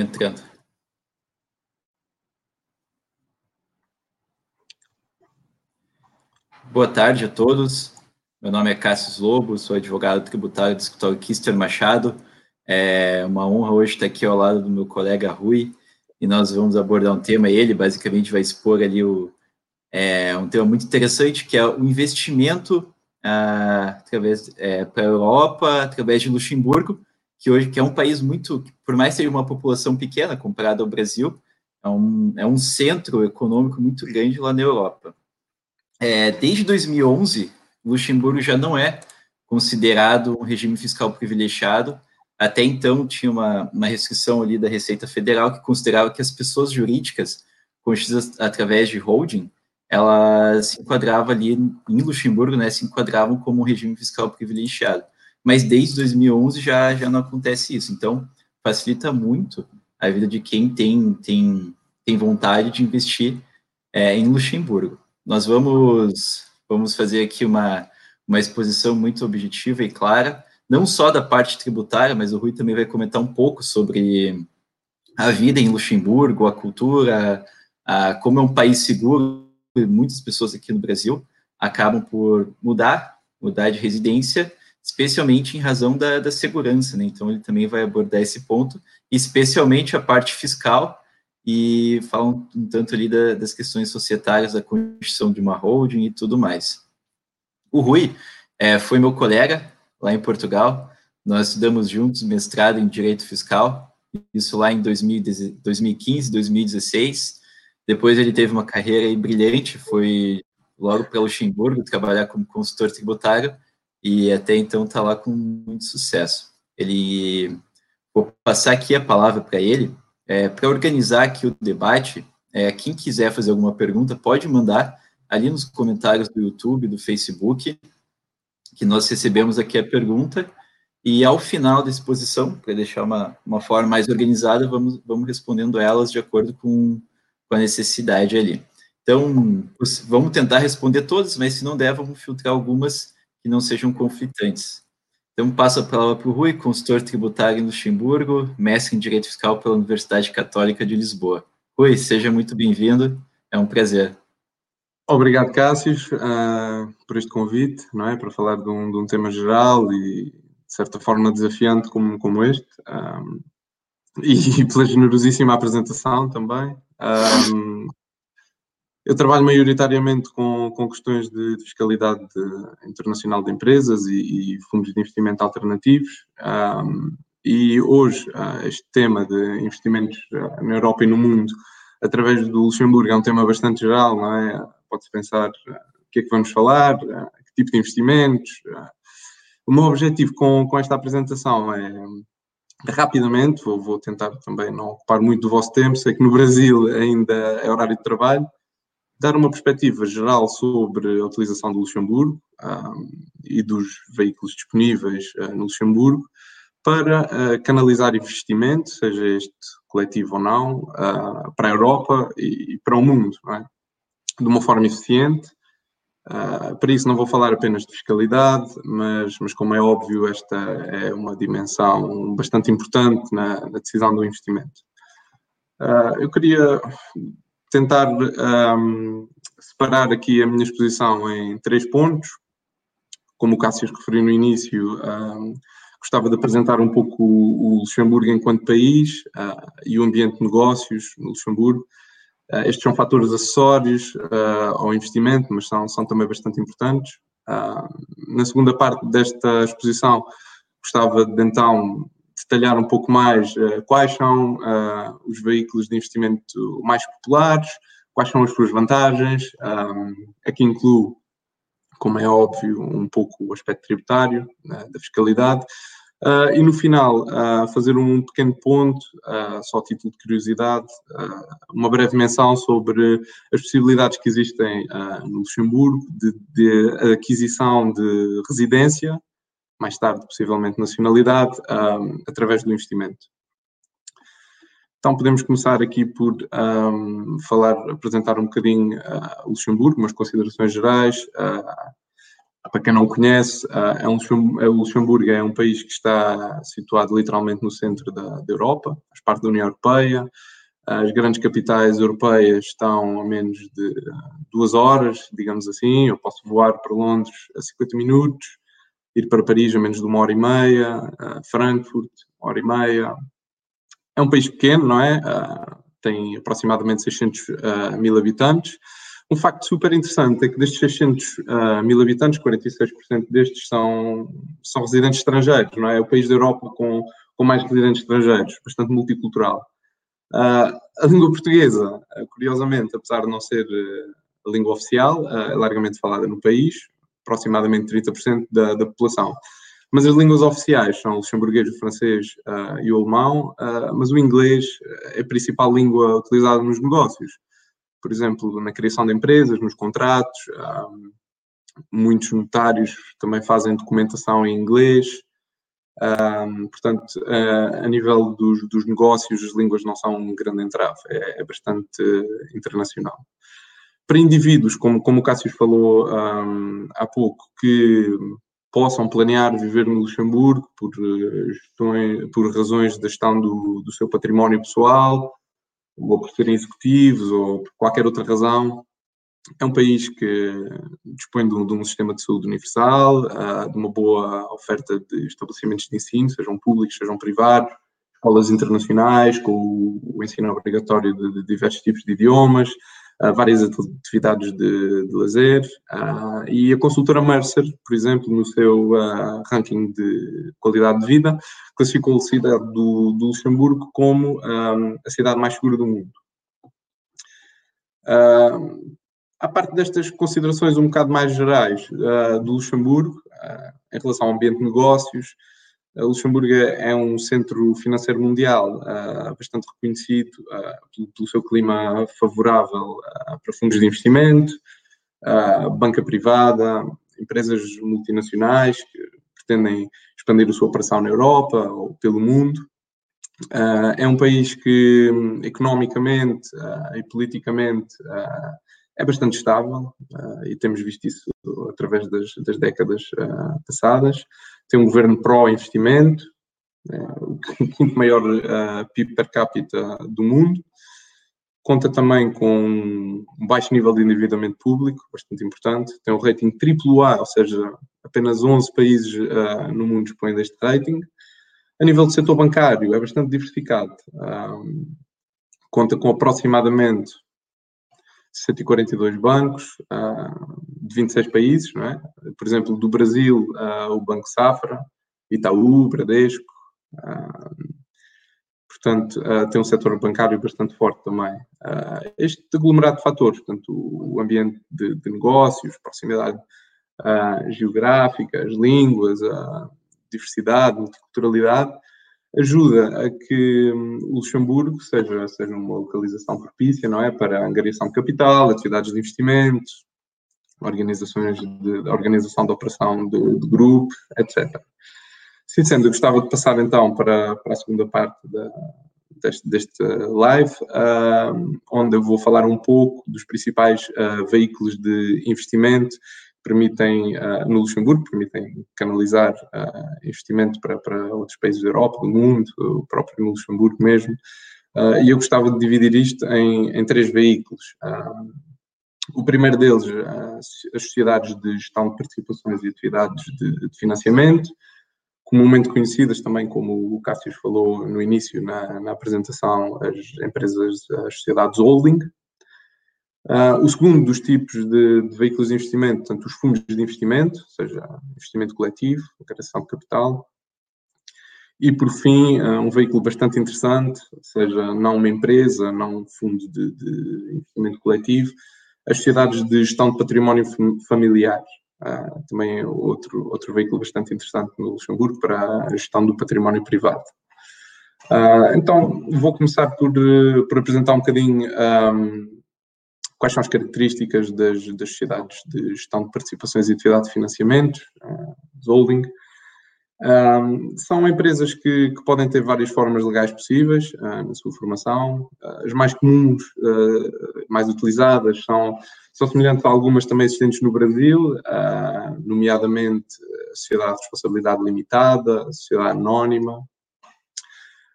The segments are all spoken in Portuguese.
entrando. Boa tarde a todos. Meu nome é Cássio Lobo, sou advogado tributário do escritório Kister Machado. É uma honra hoje estar aqui ao lado do meu colega Rui e nós vamos abordar um tema. Ele basicamente vai expor ali o, é, um tema muito interessante que é o investimento ah, através é, para a Europa através de Luxemburgo que hoje que é um país muito, por mais que seja uma população pequena comparada ao Brasil, é um, é um centro econômico muito grande lá na Europa. É, desde 2011, Luxemburgo já não é considerado um regime fiscal privilegiado. Até então tinha uma, uma restrição ali da Receita Federal que considerava que as pessoas jurídicas constituídas através de holding, elas se enquadravam ali em Luxemburgo, né, se enquadravam como um regime fiscal privilegiado mas desde 2011 já, já não acontece isso. Então, facilita muito a vida de quem tem, tem, tem vontade de investir é, em Luxemburgo. Nós vamos, vamos fazer aqui uma, uma exposição muito objetiva e clara, não só da parte tributária, mas o Rui também vai comentar um pouco sobre a vida em Luxemburgo, a cultura, a, como é um país seguro, muitas pessoas aqui no Brasil acabam por mudar, mudar de residência, especialmente em razão da, da segurança, né? Então ele também vai abordar esse ponto, especialmente a parte fiscal e fala um, tanto ali da, das questões societárias, da constituição de uma holding e tudo mais. O Rui é, foi meu colega lá em Portugal, nós estudamos juntos mestrado em Direito Fiscal, isso lá em 2015, 2016. Depois ele teve uma carreira brilhante, foi logo para Luxemburgo trabalhar como consultor tributário e até então está lá com muito sucesso. Ele vou passar aqui a palavra para ele é, para organizar aqui o debate. É, quem quiser fazer alguma pergunta pode mandar ali nos comentários do YouTube, do Facebook, que nós recebemos aqui a pergunta e ao final da exposição, para deixar uma, uma forma mais organizada, vamos, vamos respondendo elas de acordo com, com a necessidade ali. Então, vamos tentar responder todas, mas se não der, vamos filtrar algumas que não sejam conflitantes. Então, passo a palavra para o Rui, consultor tributário em Luxemburgo, mestre em Direito Fiscal pela Universidade Católica de Lisboa. Rui, seja muito bem-vindo, é um prazer. Obrigado, Cássio, uh, por este convite, não é? Para falar de um, de um, tema geral e, de certa forma, desafiante como, como este. Um, ah, e pela generosíssima apresentação também. Um, ah, eu trabalho maioritariamente com, com questões de, fiscalidade de, internacional de empresas e, e, fundos de investimento alternativos. Um, e hoje, uh, este tema de investimentos uh, na Europa e no mundo, através do Luxemburgo, é um tema bastante geral, não é? Pode-se pensar uh, o que é que vamos falar, que tipo de investimentos. O meu objetivo com, com esta apresentação é rapidamente, vou, vou, tentar também não ocupar muito do vosso tempo, sei que no Brasil ainda é horário de trabalho, dar uma perspectiva geral sobre a utilização do Luxemburgo um, e dos veículos disponíveis uh, no Luxemburgo para uh, canalizar investimento, seja este coletivo ou não, uh, para a Europa e, e, para o mundo, é? de uma forma eficiente. para isso não vou falar apenas de fiscalidade, mas, mas como é óbvio, esta é uma dimensão bastante importante na, na decisão do investimento. eu queria tentar um, separar aqui a minha exposição em três pontos. Como o Cássio referiu no início, um, gostava de apresentar um pouco o, Luxemburgo enquanto país uh, e o ambiente de negócios no Luxemburgo. Uh, estes são fatores acessórios uh, ao investimento, mas são, são também bastante importantes. na segunda parte desta exposição, gostava de então detalhar um pouco mais uh, quais são uh, os veículos de investimento mais populares, quais são as suas vantagens. Um, aqui incluo, como é óbvio, um pouco o aspecto tributário, né, da fiscalidade. Uh, e no final, fazer um pequeno ponto, só a título de curiosidade, uma breve menção sobre as possibilidades que existem no Luxemburgo de, de aquisição de residência mais tarde, possivelmente, nacionalidade, um, através do investimento. Então, podemos começar aqui por um, falar, apresentar um bocadinho uh, Luxemburgo, umas considerações gerais. Uh, para quem não conhece, é um, é, o Luxemburgo é um país que está situado literalmente no centro da, da Europa, faz parte da União Europeia. As grandes capitais europeias estão a menos de duas horas, digamos assim. Eu posso voar para Londres a 50 minutos, ir para Paris a menos de uma hora e meia, Frankfurt, uma hora e meia. É um país pequeno, não é? Tem aproximadamente 600 mil habitantes um facto super interessante é que destes 600 uh, ah, mil habitantes, 46% destes são, são residentes estrangeiros, não é? É o país da Europa com, com mais residentes estrangeiros, bastante multicultural. Uh, a língua portuguesa, uh, curiosamente, apesar de não ser a língua oficial, é largamente falada no país, aproximadamente 30% da, da população. Mas as línguas oficiais são o luxemburguês, o francês uh, e o alemão, uh, mas o inglês é a principal língua utilizada nos negócios por exemplo, na criação de empresas, nos contratos. Muitos notários também fazem documentação em inglês. Portanto, uh, a nível dos, dos, negócios, as línguas não são um grande entrave, é, é bastante internacional. Para indivíduos, como, como o Cássio falou um, há pouco, que possam planear viver no Luxemburgo por, eh, por razões da gestão do, do seu património pessoal, ou por serem executivos, ou por qualquer outra razão. É um país que dispõe de um, de um sistema de saúde universal, uh, de uma boa oferta de estabelecimentos de ensino, sejam públicos, sejam privados, escolas internacionais, com o, o ensino obrigatório de, de diversos tipos de idiomas, várias atividades de, de lazer. Uh, e a consultora Mercer, por exemplo, no seu uh, ranking de qualidade de vida, classificou a cidade do, do Luxemburgo como um, a cidade mais segura do mundo. Uh, a parte destas considerações um bocado mais gerais do Luxemburgo, em relação ao ambiente de negócios, Luxemburgo é um centro financeiro mundial uh, bastante reconhecido uh, pelo, seu clima favorável uh, para fundos de investimento, banca privada, empresas multinacionais que pretendem expandir a sua operação na Europa ou pelo mundo. é um país que, economicamente e politicamente, é bastante estável e temos visto isso através das, das décadas passadas tem um governo pró-investimento, é, o quinto maior uh, PIB per capita do mundo, conta também com um baixo nível de endividamento público, bastante importante, tem um rating AAA, ou seja, apenas 11 países uh, no mundo dispõem deste rating. A nível do setor bancário, é bastante diversificado, um, conta com aproximadamente 142 bancos uh, de 26 países, não é? Por exemplo, do Brasil, uh, o Banco Safra, Itaú, Bradesco. Uh, portanto, tem um setor bancário bastante forte também. este aglomerado de fatores, portanto, o ambiente de, de negócios, proximidade geográfica, as línguas, a diversidade, multiculturalidade, ajuda a que hum, o Luxemburgo seja, seja uma localização propícia, não é? Para a angariação de capital, atividades de investimento, organizações de, organização da operação de, de grupo, etc. Sim, sendo, eu gostava de passar então para, para a segunda parte da, deste, deste live, uh, onde eu vou falar um pouco dos principais uh, veículos de investimento permitem, uh, no Luxemburgo, permitem canalizar uh, investimento para, para outros países da Europa, do mundo, o próprio Luxemburgo mesmo. Uh, e eu gostava de dividir isto em, em três veículos. o primeiro deles, as sociedades de gestão de participações e atividades de, de financiamento, comumente conhecidas também, como o Cássio falou no início, na, na apresentação, as empresas, as sociedades holding, Uh, o segundo dos tipos de, de, veículos de investimento, portanto, os fundos de investimento, ou seja, investimento coletivo, criação de capital. E, por fim, uh, um veículo bastante interessante, ou seja, não uma empresa, não um fundo de, de investimento coletivo, as sociedades de gestão de património familiar. Uh, também é outro, outro veículo bastante interessante no Luxemburgo para a gestão do património privado. então, vou começar por, por apresentar um bocadinho um, quais são as características das, das sociedades de gestão de participações e atividade de financiamento, uh, holding. Um, são empresas que, que, podem ter várias formas legais possíveis uh, na sua formação. Uh, as mais comuns, uh, mais utilizadas, são são semelhantes a algumas também existentes no Brasil, nomeadamente a Sociedade de Responsabilidade Limitada, a Sociedade Anónima.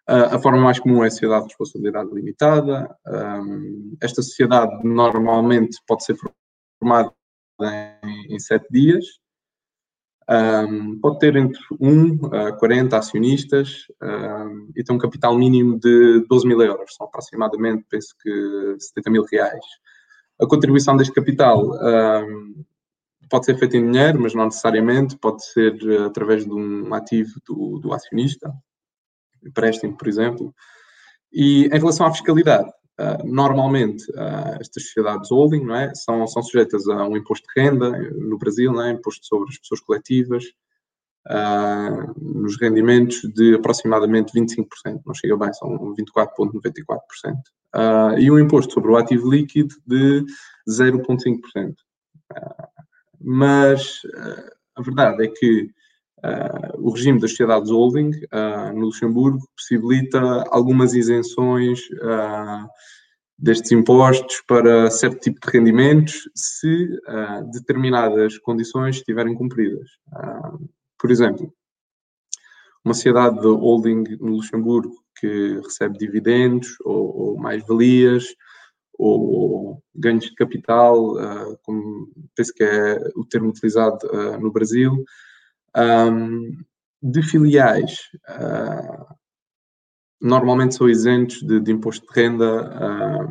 Uh, a forma mais comum é a Sociedade de Responsabilidade Limitada. Um, esta sociedade normalmente pode ser formada em, em sete dias. Um, pode ter entre 1 a 40 acionistas um, e tem um capital mínimo de 12 mil euros, são aproximadamente, penso que 70 mil reais. A contribuição deste capital um, pode ser feita em dinheiro, mas não necessariamente, pode ser uh, através de um ativo do, do acionista, empréstimo, por exemplo. E em relação à fiscalidade, uh, normalmente uh, estas sociedades holding não é, são, são sujeitas a um imposto de renda no Brasil, não é, imposto sobre as pessoas coletivas, uh, nos rendimentos de aproximadamente 25%, não chega bem, são 24,94%. Uh, e um imposto sobre o ativo líquido de 0,5%. Uh, mas a verdade é que o regime das sociedades holding no Luxemburgo possibilita algumas isenções destes impostos para certo tipo de rendimentos se determinadas condições estiverem cumpridas. Por exemplo, uma sociedade de holding no Luxemburgo que recebe dividendos ou, ou mais-valias ou, ganhos de capital, uh, como penso que é o termo utilizado uh, no Brasil, um, de filiais uh, normalmente são isentos de, de imposto de renda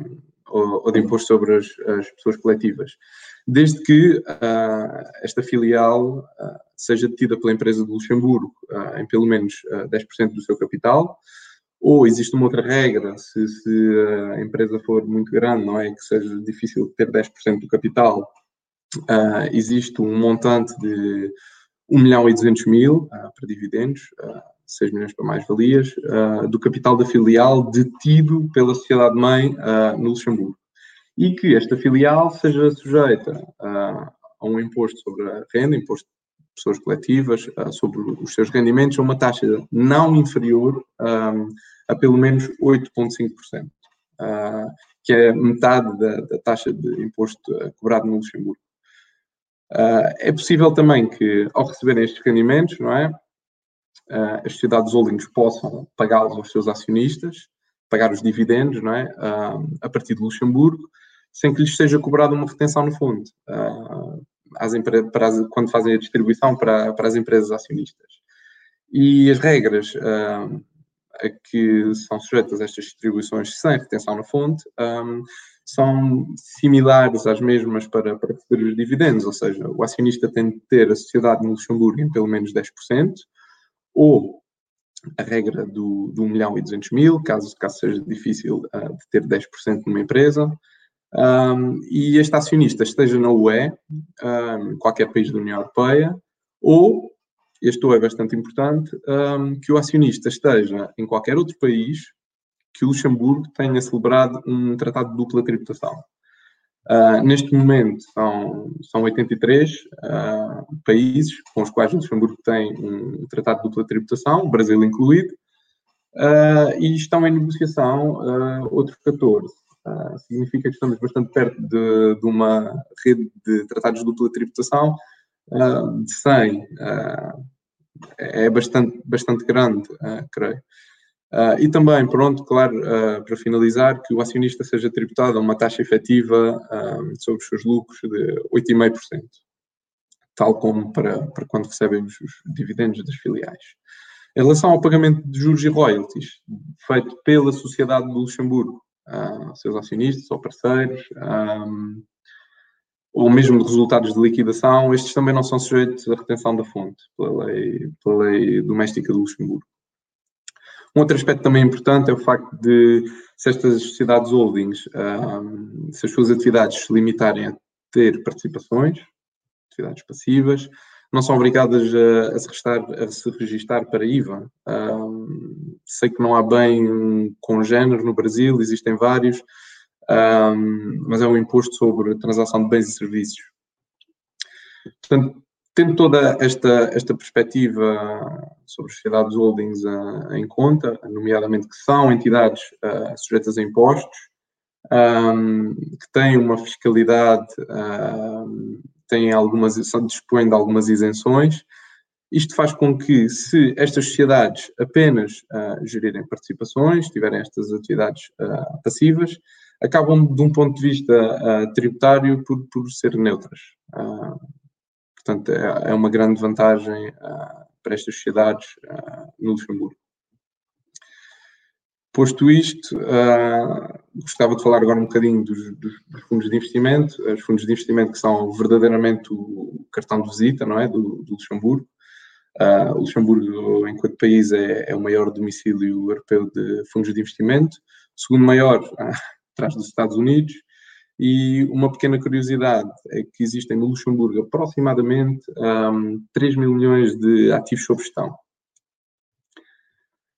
ou, ou, de imposto sobre as, as pessoas coletivas, desde que esta filial seja detida pela empresa de Luxemburgo em pelo menos 10% do seu capital, ou existe uma outra regra, se, se, a empresa for muito grande, não é? Que seja difícil ter 10% do capital, uh, existe um montante de 1 milhão e 200 mil uh, para dividendos, uh, 6 milhões para mais-valias, uh, do capital da filial detido pela sociedade-mãe no Luxemburgo. E que esta filial seja sujeita a um imposto sobre a renda, imposto de pessoas coletivas, sobre os seus rendimentos, a uma taxa não inferior um, a pelo menos 8,5%, uh, que é metade da, da, taxa de imposto cobrado no Luxemburgo. Uh, é possível também que, ao receberem estes rendimentos, não é, uh, as sociedades holdings possam pagá-los aos seus acionistas, pagar os dividendos, não é, uh, a partir de Luxemburgo, sem que lhes seja cobrada uma retenção no fundo, às para as, quando fazem a distribuição para, para as empresas acionistas. E as regras a que são sujeitas estas distribuições sem retenção fonte um, são similares às mesmas para, para receber os dividendos, ou seja, o acionista tem de ter a sociedade no Luxemburgo em pelo menos 10%, ou a regra do, do 1 milhão e 200 mil, caso, caso seja difícil uh, de ter 10% numa empresa, um, e este acionista esteja na UE, um, qualquer país da União Europeia, ou este é bastante importante, um, que o acionista esteja em qualquer outro país que o Luxemburgo tenha celebrado um tratado de dupla tributação. Uh, neste momento são, são 83 uh, países com os quais o Luxemburgo tem um tratado de dupla tributação, Brasil incluído, uh, e estão em negociação outros 14. significa que estamos bastante perto de, de, uma rede de tratados de dupla tributação de 100 uh, é bastante, bastante grande, creio. Uh, e também, pronto, claro, uh, para finalizar, que o acionista seja tributado a uma taxa efetiva sobre os seus lucros de 8,5%, tal como para, para quando recebem os, os dividendos das filiais. Em relação ao pagamento de juros e royalties, feito pela Sociedade de Luxemburgo, seus acionistas ou parceiros, um, ou mesmo de resultados de liquidação, estes também não são sujeitos à retenção da fonte pela lei, pela lei doméstica do Luxemburgo. Um outro aspecto também importante é o facto de, se estas sociedades holdings, um, se as suas atividades se limitarem a ter participações, atividades passivas, não são obrigadas a, a, se, restar, a se registar para IVA. Um, sei que não há bem um congénero no Brasil, existem vários, um, mas é um imposto sobre transação de bens e serviços. Portanto, tendo toda esta, esta perspectiva sobre sociedades holdings uh, em conta, nomeadamente que são entidades uh, sujeitas a impostos, um, que têm uma fiscalidade, um, têm algumas, dispõem de algumas isenções. Isto faz com que, se estas sociedades apenas uh, gerirem participações, tiverem estas atividades uh, passivas, acabam, de um ponto de vista uh, tributário, por, por ser neutras. Portanto, é, é, uma grande vantagem para estas sociedades no Luxemburgo. Posto isto, uh, gostava de falar agora um bocadinho dos, dos, dos, fundos de investimento. Os fundos de investimento que são verdadeiramente o cartão de visita não é? do, do Luxemburgo. Uh, o Luxemburgo, enquanto país, é, é, o maior domicílio europeu de fundos de investimento, segundo maior uh, atrás dos Estados Unidos. E uma pequena curiosidade é que existem no Luxemburgo aproximadamente um, 3 mil milhões de ativos sob gestão.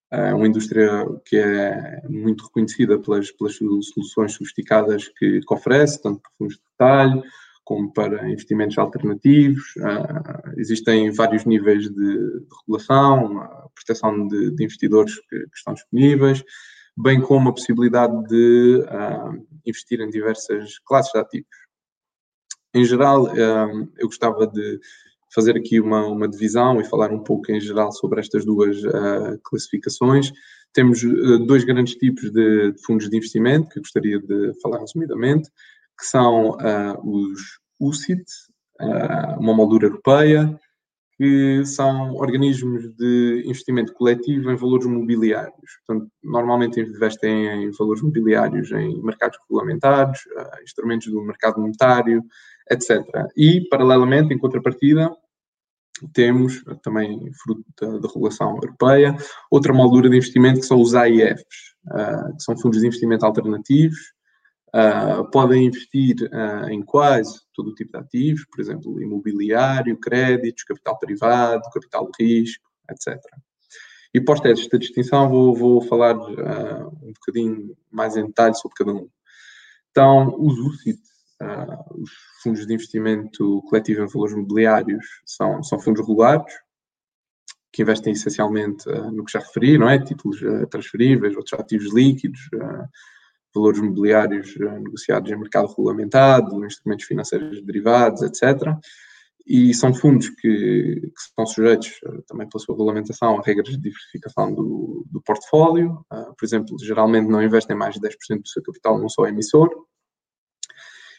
É uma indústria que é muito reconhecida pelas, pelas soluções sofisticadas que, que oferece, tanto para fundos de detalhe como para investimentos alternativos. Uh, existem vários níveis de, de regulação, proteção de, de investidores que, que, estão disponíveis, bem como a possibilidade de uh, investir em diversas classes de ativos. Em geral, uh, eu gostava de fazer aqui uma, uma divisão e falar um pouco em geral sobre estas duas uh, classificações. Temos dois grandes tipos de, de, fundos de investimento que eu gostaria de falar resumidamente, que são os UCIT, uma moldura europeia, que são organismos de investimento coletivo em valores mobiliários. Portanto, normalmente investem em valores mobiliários em mercados regulamentados, instrumentos do mercado monetário, etc. E, paralelamente, em contrapartida, temos, também fruto da, da, regulação europeia, outra moldura de investimento que são os AIFs, uh, que são fundos de investimento alternativos, uh, podem investir uh, em quase todo o tipo de ativos, por exemplo, imobiliário, créditos, capital privado, capital de risco, etc. E posta esta distinção, vou, vou falar um bocadinho mais em detalhe sobre cada um. Então, os UCITS Uh, os fundos de investimento coletivo em valores mobiliários são, são fundos regulados, que investem essencialmente uh, no que já referi, não é? Títulos uh, transferíveis, outros ativos líquidos, valores mobiliários negociados em mercado regulamentado, instrumentos financeiros derivados, etc. E são fundos que, que são sujeitos também pela sua regulamentação a regras de diversificação do, do portfólio. por exemplo, geralmente não investem mais de 10% do seu capital num só emissor,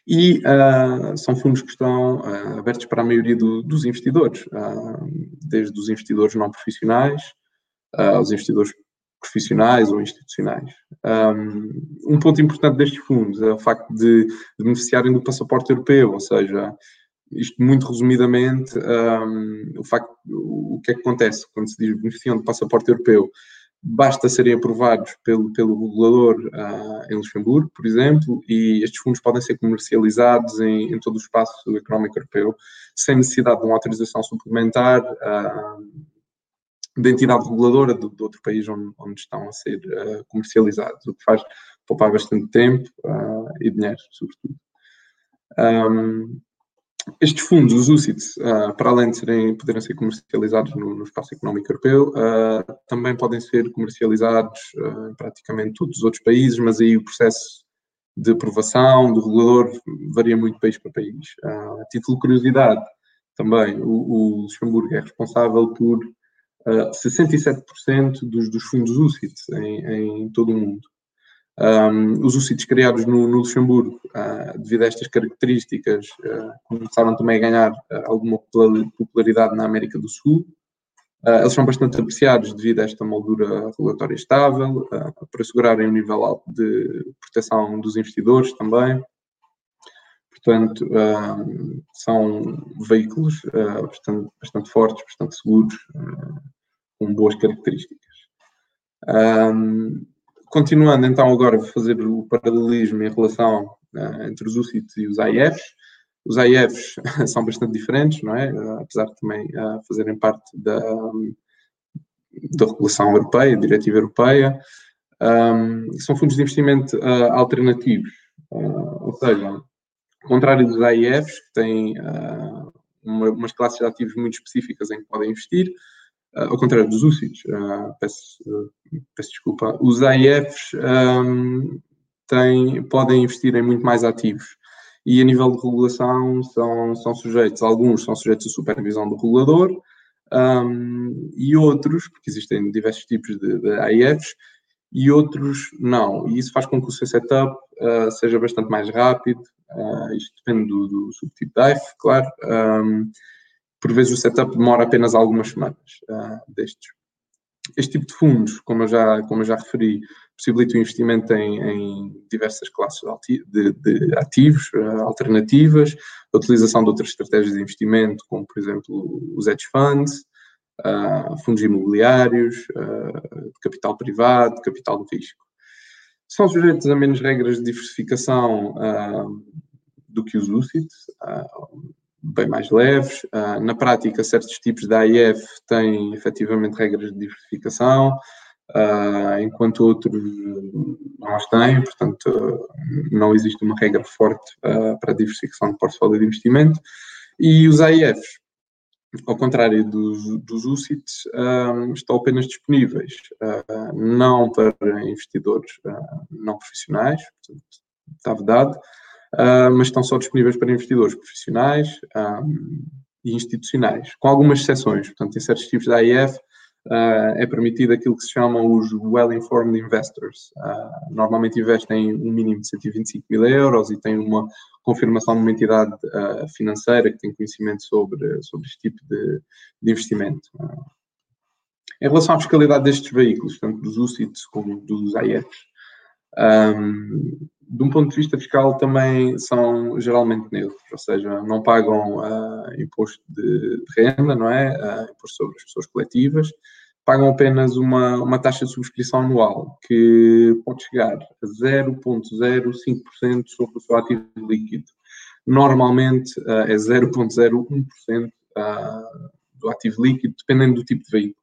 e uh, são fundos que estão uh, abertos para a maioria do, dos investidores, uh, desde os investidores não profissionais aos investidores profissionais ou institucionais. Um, ponto importante destes fundos é o facto de, de beneficiarem do passaporte europeu, ou seja, isto muito resumidamente, um, o facto, o que é que acontece quando se diz beneficiam do passaporte europeu? basta serem aprovados pelo, pelo regulador uh, em Luxemburgo, por exemplo, e estes fundos podem ser comercializados em, em todo o espaço económico europeu, sem necessidade de uma autorização suplementar uh, da entidade reguladora do, do outro país onde, onde, estão a ser uh, comercializados, o que faz poupar bastante tempo e dinheiro, sobretudo. Um, estes fundos, os UCITS, uh, para além de serem, poderem ser comercializados no, no espaço económico europeu, uh, também podem ser comercializados uh, em praticamente todos os outros países, mas aí o processo de aprovação do regulador varia muito país para país. a título de curiosidade, também, o, o Luxemburgo é responsável por 67% dos, dos fundos UCITS em, em todo o mundo. Um, os UCITS criados no, no Luxemburgo, uh, devido a estas características, uh, começaram também a ganhar uh, alguma popularidade na América do Sul. eles são bastante apreciados devido a esta moldura regulatória estável, para assegurarem um nível alto de proteção dos investidores também. Portanto, são veículos bastante, bastante, fortes, bastante seguros, com boas características. Continuando então agora a fazer o paralelismo em relação uh, entre os UCITS e os AIFs. Os AIFs são bastante diferentes, não é? Uh, apesar de também uh, fazerem parte da, da regulação europeia, diretiva europeia. Um, são fundos de investimento alternativos, ou seja, ao contrário dos AIFs, que têm uma, umas classes de ativos muito específicas em que podem investir, Uh, ao contrário dos UCITS, uh, peço, uh, peço, desculpa, os AIFs um, têm, podem investir em muito mais ativos. E a nível de regulação são, são sujeitos, alguns são sujeitos à supervisão do regulador um, e outros, porque existem diversos tipos de, de AIFs, e outros não. E isso faz com que o seu setup uh, seja bastante mais rápido. Uh, isto depende do, do subtipo de AIF, claro. Um, por vezes o setup demora apenas algumas semanas uh, destes. Este tipo de fundos, como eu já, como eu já referi, possibilita o investimento em, em diversas classes de, de ativos alternativas, a utilização de outras estratégias de investimento, como por exemplo os hedge funds, uh, fundos imobiliários, uh, capital privado, capital de risco. São sujeitos a menos regras de diversificação do que os UCITS, bem mais leves. Uh, na prática, certos tipos de AIF têm efetivamente regras de diversificação, enquanto outros não as têm, portanto, não existe uma regra forte para a diversificação de portfólio de investimento. E os AIFs, ao contrário dos, dos UCITs, estão apenas disponíveis, não para investidores não profissionais, portanto, está vedado, uh, mas estão só disponíveis para investidores profissionais um, e institucionais, com algumas exceções. Portanto, em certos tipos de AIF uh, é permitido aquilo que se chamam os well-informed investors. Uh, normalmente investem um mínimo de 125 mil euros e têm uma confirmação de uma entidade financeira que tem conhecimento sobre, sobre este tipo de, de investimento. Em relação à fiscalidade destes veículos, tanto dos UCITS como dos AIFs, um, de um ponto de vista fiscal também são geralmente neutros, ou seja, não pagam uh, imposto de, de, renda, não é? Uh, imposto sobre as pessoas coletivas, pagam apenas uma, uma taxa de subscrição anual que pode chegar a 0,05% sobre o seu ativo líquido. Normalmente uh, é 0,01% do ativo líquido, dependendo do tipo de veículo.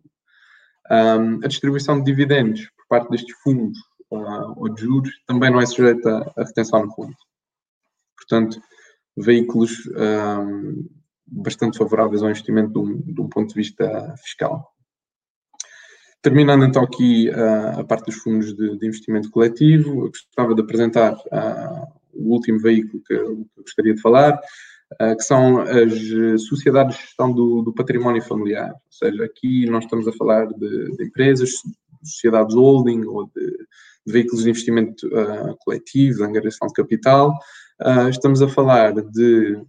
A distribuição de dividendos por parte destes fundos ou de juros, também não é sujeita a retenção no fundo. Portanto, veículos bastante favoráveis ao investimento de um, de um, ponto de vista fiscal. Terminando então aqui uh, a parte dos fundos de, de, investimento coletivo, eu gostava de apresentar uh, o último veículo que eu, gostaria de falar, uh, que são as sociedades de gestão do, do, património familiar. Ou seja, aqui nós estamos a falar de, de empresas, sociedades holding ou de de veículos de investimento coletivo, de angariação de capital. Estamos a falar de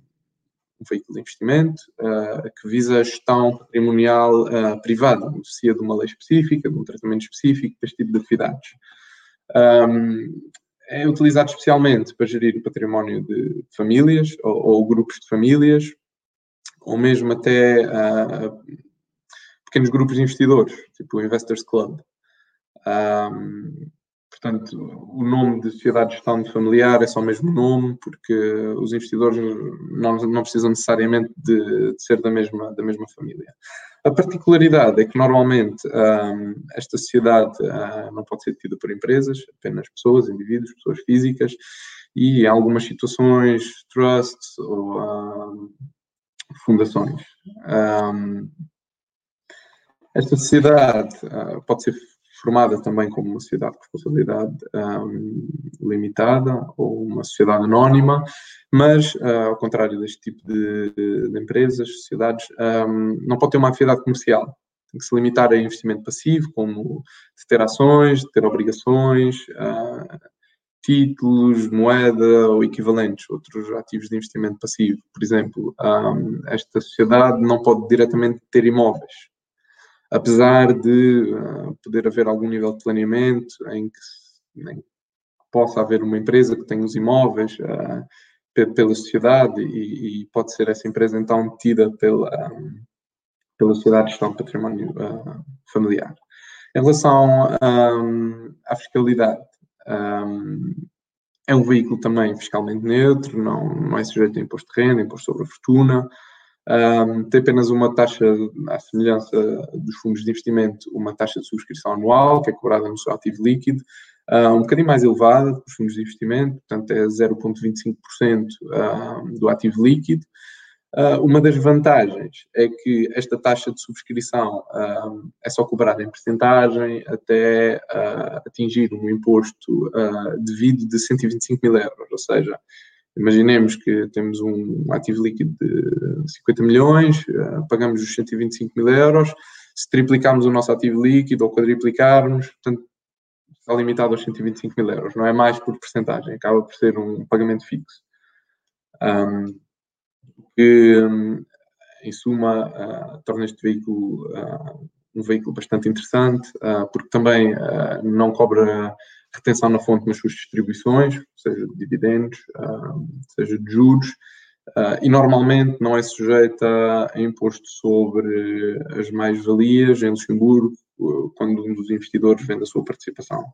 um veículo de investimento uh, que visa a gestão patrimonial privada, beneficia de uma lei específica, de um tratamento específico deste tipo de atividades. É utilizado especialmente para gerir o património de famílias ou, ou grupos de famílias, ou mesmo até pequenos grupos de investidores, tipo o Investors Club. Um, Portanto, o nome de Sociedade de Gestão Familiar é só o mesmo nome, porque os investidores não, não precisam necessariamente de, de, ser da mesma, da mesma família. A particularidade é que, normalmente, um, esta sociedade uh, não pode ser tida por empresas, apenas pessoas, indivíduos, pessoas físicas, e em algumas situações, trusts ou um, fundações. Um, esta sociedade uh, pode ser formada também como uma sociedade de responsabilidade um, limitada ou uma sociedade anónima, mas, uh, ao contrário deste tipo de, de empresas, sociedades, um, não pode ter uma atividade comercial. Tem que se limitar a investimento passivo, como de ter ações, de ter obrigações, uh, títulos, moeda ou equivalentes, outros ativos de investimento passivo. Por exemplo, um, esta sociedade não pode diretamente ter imóveis apesar de uh, poder haver algum nível de planeamento em que, em que, possa haver uma empresa que tenha os imóveis uh, pela sociedade e, e, pode ser essa empresa então detida pela, um, pela sociedade de gestão de património uh, familiar. Em relação um, à fiscalidade, um, é um veículo também fiscalmente neutro, não, não é sujeito a imposto de renda, imposto sobre a fortuna, um, tem apenas uma taxa, à semelhança dos fundos de investimento, uma taxa de subscrição anual, que é cobrada no seu ativo líquido, uh, um bocadinho mais elevada dos fundos de investimento, portanto é 0,25% uh, do ativo líquido. Uh, uma das vantagens é que esta taxa de subscrição é só cobrada em percentagem até uh, atingir um imposto devido de 125 mil euros, ou seja, imaginemos que temos um ativo líquido de 50 milhões, pagamos os 125 mil euros, se triplicarmos o nosso ativo líquido ou quadriplicarmos, portanto, está limitado aos 125 mil euros, não é mais por percentagem, acaba por ser um pagamento fixo. Um, que, hum, em suma, uh, torna este veículo uh, um veículo bastante interessante, uh, porque também não cobra retenção na fonte nas suas distribuições, seja de dividendos, seja de juros, e normalmente não é sujeita a imposto sobre as mais-valias em Luxemburgo, quando um dos investidores vende a sua participação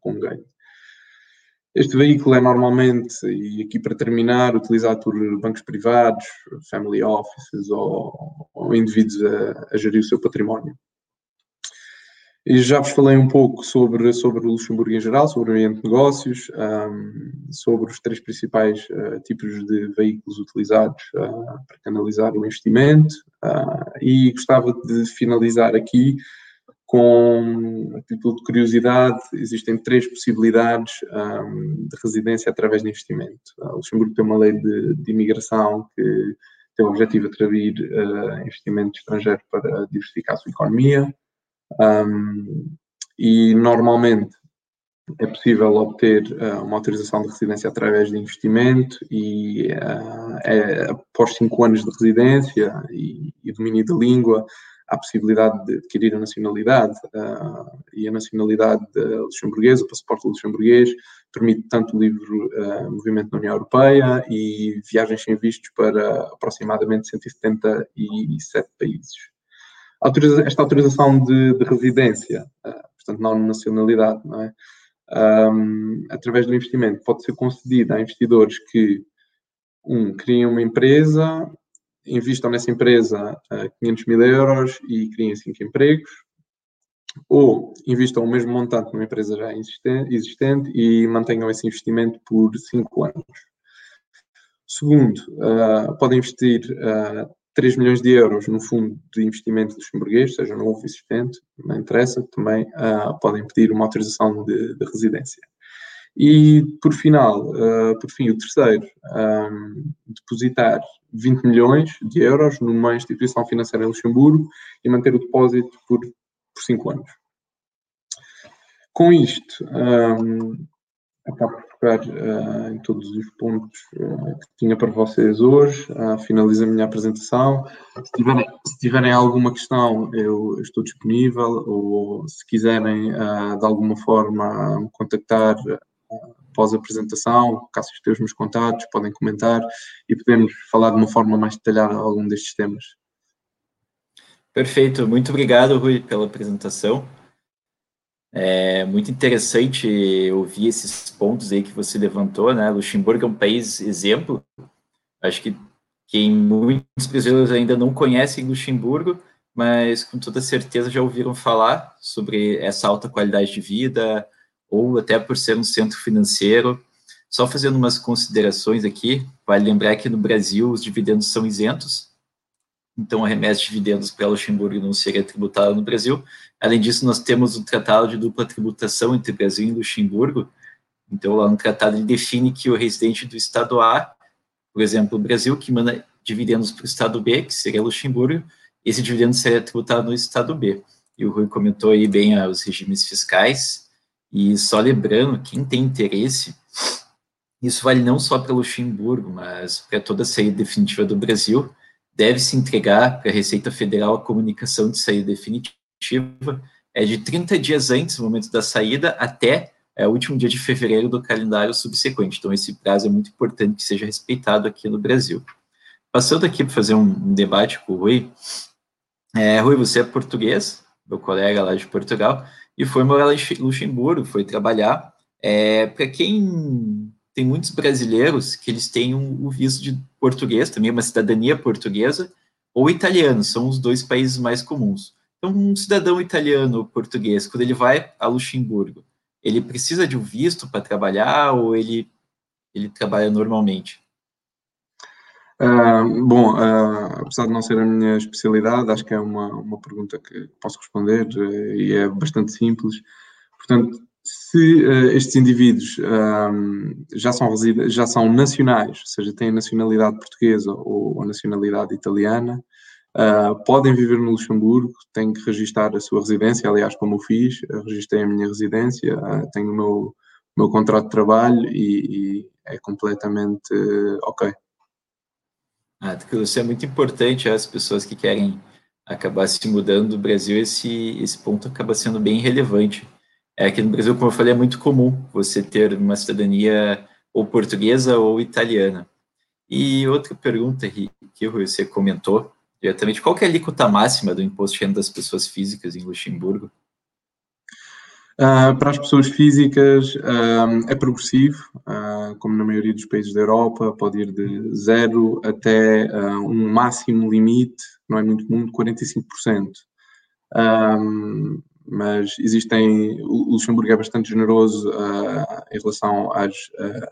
com ganho. Este veículo é normalmente, e aqui para terminar, utilizado por bancos privados, family offices ou, ou indivíduos a, a, gerir o seu património. E já vos falei um pouco sobre, sobre o Luxemburgo em geral, sobre o ambiente de negócios, um, sobre os três principais uh, tipos de veículos utilizados uh, para canalizar o investimento uh, e gostava de finalizar aqui com, a título de curiosidade, existem três possibilidades um, de residência através de investimento. O Luxemburgo tem uma lei de, de imigração que tem o objetivo de atrair investimento estrangeiro para diversificar a sua economia. Um, e normalmente é possível obter uh, uma autorização de residência através de investimento e uh, é, após cinco anos de residência e, e domínio da língua, há a possibilidade de adquirir a nacionalidade uh, e a nacionalidade luxemburguesa, o passaporte luxemburguês, permite tanto o livre movimento na União Europeia e viagens sem vistos para aproximadamente 177 países. Autoriza esta autorização de, de residência, uh, portanto, não nacionalidade, não é? Um, através do investimento, pode ser concedida a investidores que, um, criam uma empresa investam nessa empresa uh, 500 mil euros e criem 5 empregos, ou investam o mesmo montante numa empresa já existente, e mantenham esse investimento por 5 anos. Segundo, uh, podem investir uh, 3 milhões de euros no fundo de investimento luxemburguês, seja novo existente, não interessa, também uh, podem pedir uma autorização de, de residência. E, por final, uh, por fim, o terceiro, um, depositar 20 milhões de euros numa instituição financeira em Luxemburgo e manter o depósito por, por 5 anos. Com isto, um, acabo por focar uh, em todos os pontos uh, que tinha para vocês hoje. Uh, finalizo a minha apresentação. Se tiverem, se tiverem alguma questão, eu estou disponível, ou se quiserem de alguma forma me contactar, após a apresentação, caso estejam os meus contatos, podem comentar e podemos falar de uma forma mais detalhada algum destes temas. Perfeito, muito obrigado, Rui, pela apresentação. É muito interessante ouvir esses pontos aí que você levantou, né? Luxemburgo é um país exemplo. Acho que quem muitos brasileiros ainda não conhecem Luxemburgo, mas com toda certeza já ouviram falar sobre essa alta qualidade de vida, ou até por ser um centro financeiro. Só fazendo umas considerações aqui, vale lembrar que no Brasil os dividendos são isentos, então a remessa de dividendos para Luxemburgo não seria tributada no Brasil. Além disso, nós temos um tratado de dupla tributação entre Brasil e Luxemburgo. Então, lá no tratado ele define que o residente do estado A, por exemplo, o Brasil, que manda dividendos para o estado B, que seria Luxemburgo, esse dividendo seria tributado no estado B. E o Rui comentou aí bem ah, os regimes fiscais, e só lembrando, quem tem interesse, isso vale não só para Luxemburgo, mas para toda a saída definitiva do Brasil, deve se entregar para a Receita Federal a comunicação de saída definitiva é de 30 dias antes do momento da saída até é, o último dia de fevereiro do calendário subsequente. Então, esse prazo é muito importante que seja respeitado aqui no Brasil. Passando aqui para fazer um, um, debate com o Rui. É, Rui, você é português, meu colega lá de Portugal, e foi morar em Luxemburgo, foi trabalhar. É, Para quem tem muitos brasileiros que eles têm o um, visto de português, também uma cidadania portuguesa, ou italiano, são os dois países mais comuns. Então, um cidadão italiano português, quando ele vai a Luxemburgo, ele precisa de um visto para trabalhar ou ele, ele trabalha normalmente? Uh, bom, uh, apesar de não ser a minha especialidade, acho que é uma, uma pergunta que posso responder uh, e é bastante simples. Portanto, se estes indivíduos já, são já são nacionais, ou seja, têm nacionalidade portuguesa ou, ou nacionalidade italiana, podem viver no Luxemburgo, têm que registar a sua residência, aliás, como eu fiz, registrei a minha residência, tenho o meu, meu contrato de trabalho e, e é completamente ok. Ah, isso é muito importante, as pessoas que querem acabar se mudando do Brasil, esse, esse ponto acaba sendo bem relevante. É, aqui no Brasil, como eu falei, é muito comum você ter uma cidadania ou portuguesa ou italiana. E outra pergunta que você comentou diretamente, qual é a alíquota máxima do imposto de renda das pessoas físicas em Luxemburgo? Uh, para as pessoas físicas uh, é progressivo, uh, como na maioria dos países da Europa, pode ir de zero até um máximo limite, não é muito comum, de 45%. Um, mas existem, o Luxemburgo é bastante generoso em relação às,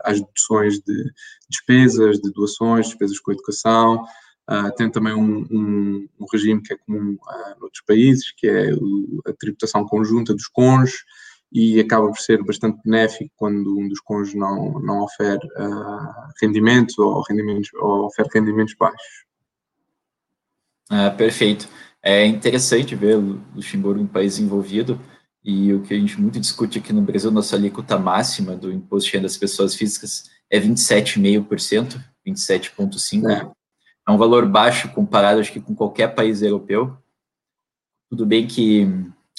às deduções de despesas, de doações, despesas com educação, Uh, tem também um, um, um, regime que é comum uh, noutros países, que é o, a tributação conjunta dos cônjuges, e acaba por ser bastante benéfico quando um dos cônjuges não, não ofere uh, rendimentos ou, rendimentos ou ofere rendimentos baixos. Ah, perfeito. É interessante ver Luxemburgo um país envolvido e o que a gente muito discute aqui no Brasil, nossa alíquota máxima do imposto de renda das pessoas físicas é 27,5%, 27,5%. É. é um valor baixo comparado, acho que, com qualquer país europeu. Tudo bem que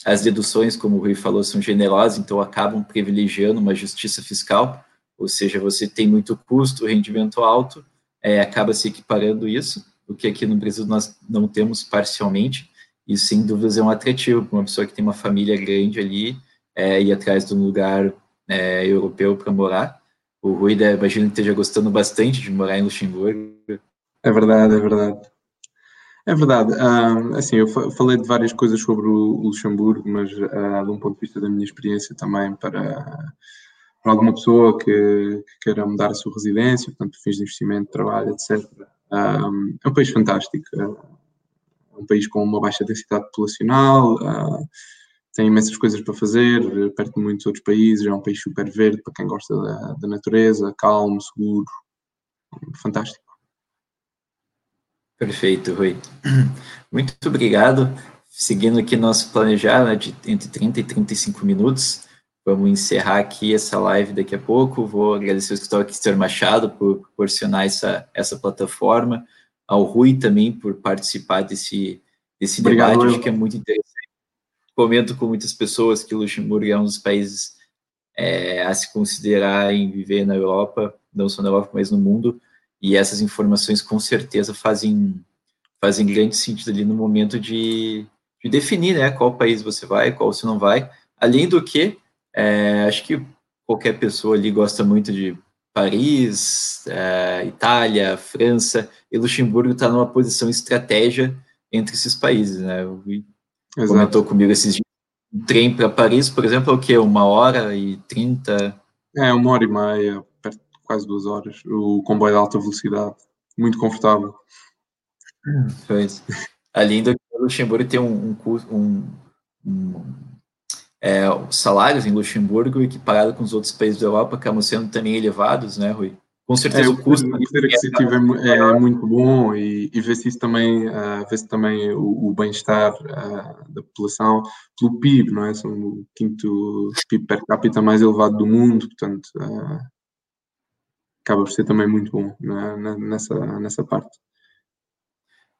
as deduções, como o Rui falou, são generosas, então acabam privilegiando uma justiça fiscal, ou seja, você tem muito custo, rendimento alto, é, acaba se equiparando isso, o que aqui no Brasil nós não temos parcialmente, e sem dúvidas é um atrativo para uma pessoa que tem uma família grande ali, é, ir atrás de um lugar é, europeu para morar. O Rui, imagino que esteja gostando bastante de morar em Luxemburgo. É verdade, é verdade. É verdade. Uh, assim, eu falei de várias coisas sobre o Luxemburgo, mas uh, de um ponto de vista da minha experiência também para, para alguma pessoa que, que, queira mudar a sua residência, portanto, fins de investimento, trabalho, etc. Uh, é um país fantástico. É um país com uma baixa densidade populacional, tem imensas coisas para fazer, perto de muitos outros países. É um país super verde para quem gosta da, da natureza, calmo, seguro. Fantástico. Perfeito, Rui. Muito obrigado. Seguindo aqui nosso planejar né, de entre 30 e 35 minutos, vamos encerrar aqui essa live daqui a pouco. Vou agradecer ao escritório Cristiano Machado por proporcionar essa, essa plataforma, ao Rui também por participar desse, desse obrigado, debate, acho que é muito interessante. Comento com muitas pessoas que Luxemburgo é um dos países é, a se considerar em viver na Europa, não só na Europa, mas no mundo, e essas informações com certeza fazem, fazem grande sentido ali no momento de, de definir né, qual país você vai, qual você não vai. Além do que, é, acho que qualquer pessoa ali gosta muito de Paris, é, Itália, França, e Luxemburgo está numa posição estratégia entre esses países, né? O comentou comigo esses dias. Um trem para Paris, por exemplo, é o quê? Uma hora e trinta? É, uma hora e meia quase duas horas. O comboio de alta velocidade, muito confortável. Pois. Além do Luxemburgo tem um, um, um, um é, salários em Luxemburgo equiparado com os outros países da Europa acabam sendo também elevados, né, Rui? Com certeza é, o custo. O poder aquisitivo é, é, é, muito bom e, e vê-se isso também, uh, vê-se também o, o bem-estar uh, da população pelo PIB, não é? São o quinto PIB per capita mais elevado do mundo, portanto, uh, acaba por ser também muito bom na, na, nessa, nessa parte.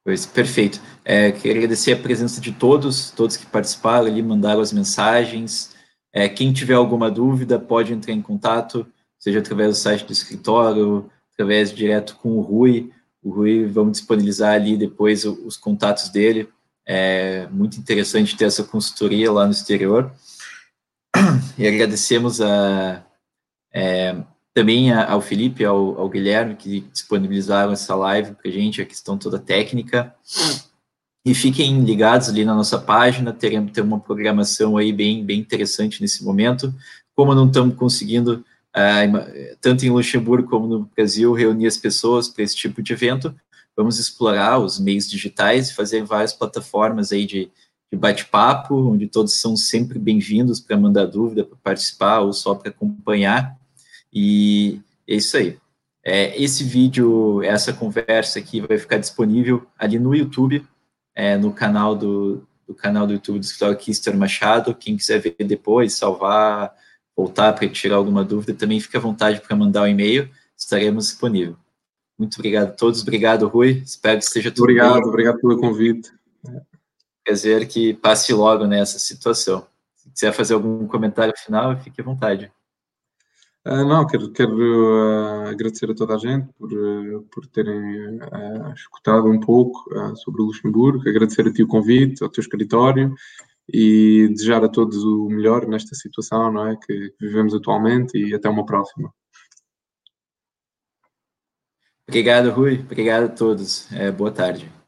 Pois, perfeito. É, queria agradecer a presença de todos, todos que participaram ali, mandaram as mensagens. É, quem tiver alguma dúvida pode entrar em contato, seja através do site do escritório, através direto com o Rui. O Rui, vamos disponibilizar ali depois os contatos dele. É muito interessante ter essa consultoria lá no exterior. E agradecemos a, é, também ao Felipe, ao, ao Guilherme, que disponibilizaram essa live para a gente, a questão toda técnica. E fiquem ligados ali na nossa página, teremos ter uma programação aí bem, bem interessante nesse momento. Como não estamos conseguindo, uh, tanto em Luxemburgo como no Brasil, reunir as pessoas para esse tipo de evento, vamos explorar os meios digitais e fazer várias plataformas aí de, de bate-papo, onde todos são sempre bem-vindos para mandar dúvida, para participar ou só para acompanhar. E é isso aí. É, esse vídeo, essa conversa aqui vai ficar disponível ali no YouTube, é, no canal do, do canal do YouTube do escritório Kister Machado. Quem quiser ver depois, salvar, voltar para tirar alguma dúvida, também fique à vontade para mandar o um e-mail, estaremos disponíveis. Muito obrigado a todos, obrigado, Rui. Espero que esteja tudo obrigado, bem. Obrigado pelo convite. Prazer que passe logo nessa situação. Se quiser fazer algum comentário final, fique à vontade. Uh, não, quero, quero uh, agradecer a toda a gente por, uh, por terem escutado um pouco sobre o Luxemburgo, agradecer a ti o convite, ao teu escritório e desejar a todos o melhor nesta situação não é, que vivemos atualmente e até uma próxima. Obrigado, Rui. Obrigado a todos. É, boa tarde.